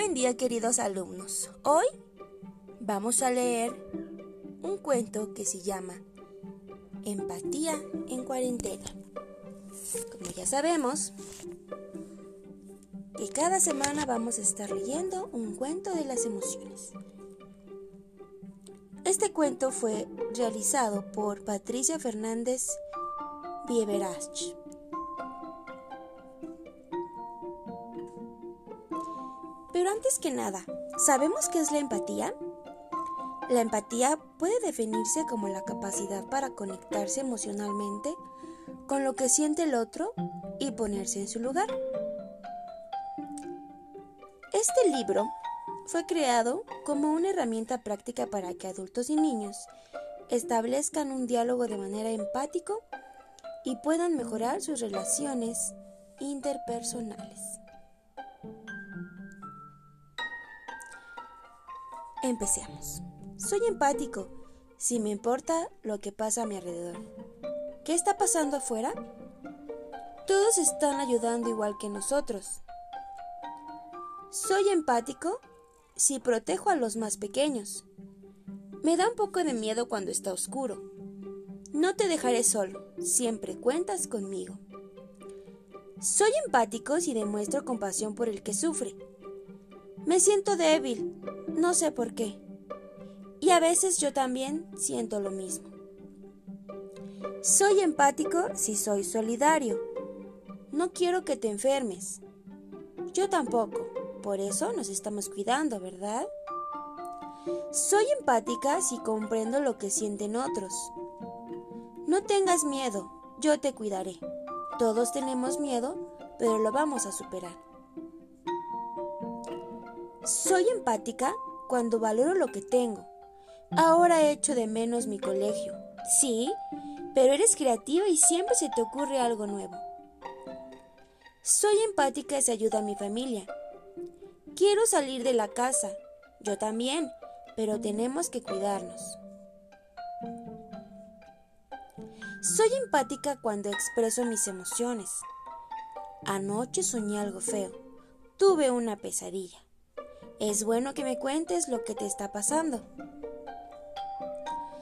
Buen día queridos alumnos. Hoy vamos a leer un cuento que se llama Empatía en cuarentena. Como ya sabemos, que cada semana vamos a estar leyendo un cuento de las emociones. Este cuento fue realizado por Patricia Fernández Vieverach. Pero antes que nada, ¿sabemos qué es la empatía? La empatía puede definirse como la capacidad para conectarse emocionalmente con lo que siente el otro y ponerse en su lugar. Este libro fue creado como una herramienta práctica para que adultos y niños establezcan un diálogo de manera empático y puedan mejorar sus relaciones interpersonales. Empecemos. Soy empático si me importa lo que pasa a mi alrededor. ¿Qué está pasando afuera? Todos están ayudando igual que nosotros. Soy empático si protejo a los más pequeños. Me da un poco de miedo cuando está oscuro. No te dejaré solo, siempre cuentas conmigo. Soy empático si demuestro compasión por el que sufre. Me siento débil, no sé por qué. Y a veces yo también siento lo mismo. Soy empático si soy solidario. No quiero que te enfermes. Yo tampoco. Por eso nos estamos cuidando, ¿verdad? Soy empática si comprendo lo que sienten otros. No tengas miedo, yo te cuidaré. Todos tenemos miedo, pero lo vamos a superar. Soy empática cuando valoro lo que tengo. Ahora echo de menos mi colegio. Sí, pero eres creativa y siempre se te ocurre algo nuevo. Soy empática si ayuda a mi familia. Quiero salir de la casa. Yo también, pero tenemos que cuidarnos. Soy empática cuando expreso mis emociones. Anoche soñé algo feo. Tuve una pesadilla. Es bueno que me cuentes lo que te está pasando.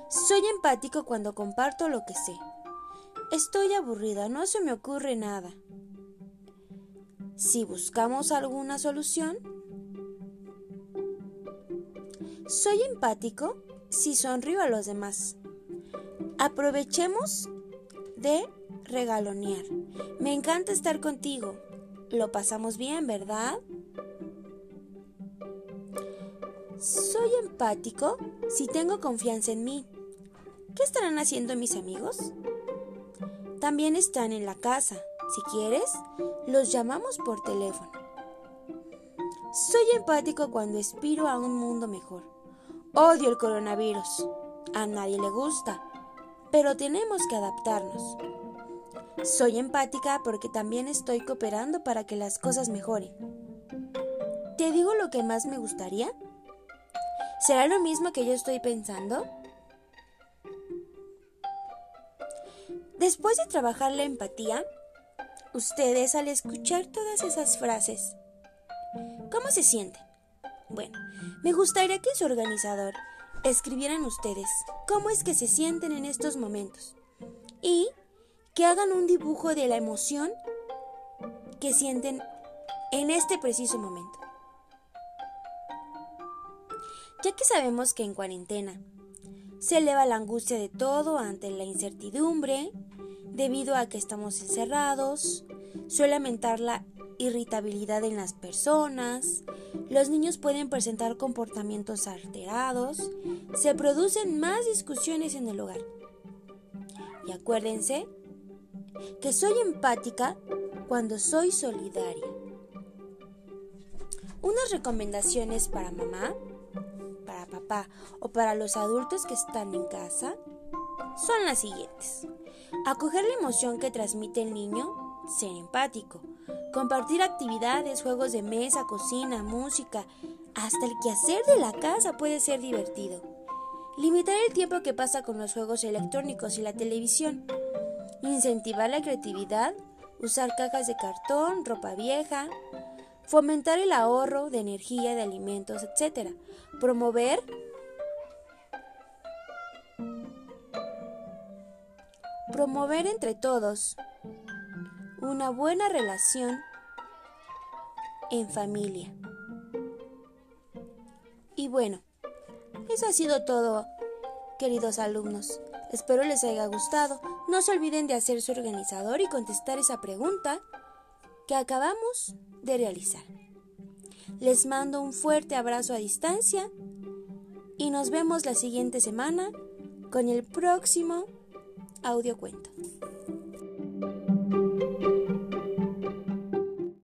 Soy empático cuando comparto lo que sé. Estoy aburrida, no se me ocurre nada. Si buscamos alguna solución, soy empático si sonrío a los demás. Aprovechemos de regalonear. Me encanta estar contigo. Lo pasamos bien, ¿verdad? Soy empático si tengo confianza en mí. ¿Qué estarán haciendo mis amigos? También están en la casa. Si quieres, los llamamos por teléfono. Soy empático cuando aspiro a un mundo mejor. Odio el coronavirus. A nadie le gusta, pero tenemos que adaptarnos. Soy empática porque también estoy cooperando para que las cosas mejoren. ¿Te digo lo que más me gustaría? ¿Será lo mismo que yo estoy pensando? Después de trabajar la empatía, ustedes al escuchar todas esas frases, ¿cómo se sienten? Bueno, me gustaría que su organizador escribieran ustedes cómo es que se sienten en estos momentos y que hagan un dibujo de la emoción que sienten en este preciso momento ya que sabemos que en cuarentena se eleva la angustia de todo ante la incertidumbre, debido a que estamos encerrados, suele aumentar la irritabilidad en las personas, los niños pueden presentar comportamientos alterados, se producen más discusiones en el hogar. Y acuérdense que soy empática cuando soy solidaria. Unas recomendaciones para mamá papá o para los adultos que están en casa son las siguientes. Acoger la emoción que transmite el niño, ser empático, compartir actividades, juegos de mesa, cocina, música, hasta el quehacer de la casa puede ser divertido. Limitar el tiempo que pasa con los juegos electrónicos y la televisión. Incentivar la creatividad, usar cajas de cartón, ropa vieja, fomentar el ahorro de energía, de alimentos, etc. Promover promover entre todos una buena relación en familia. Y bueno, eso ha sido todo, queridos alumnos. Espero les haya gustado. No se olviden de hacer su organizador y contestar esa pregunta que acabamos de realizar. Les mando un fuerte abrazo a distancia y nos vemos la siguiente semana con el próximo audio cuento.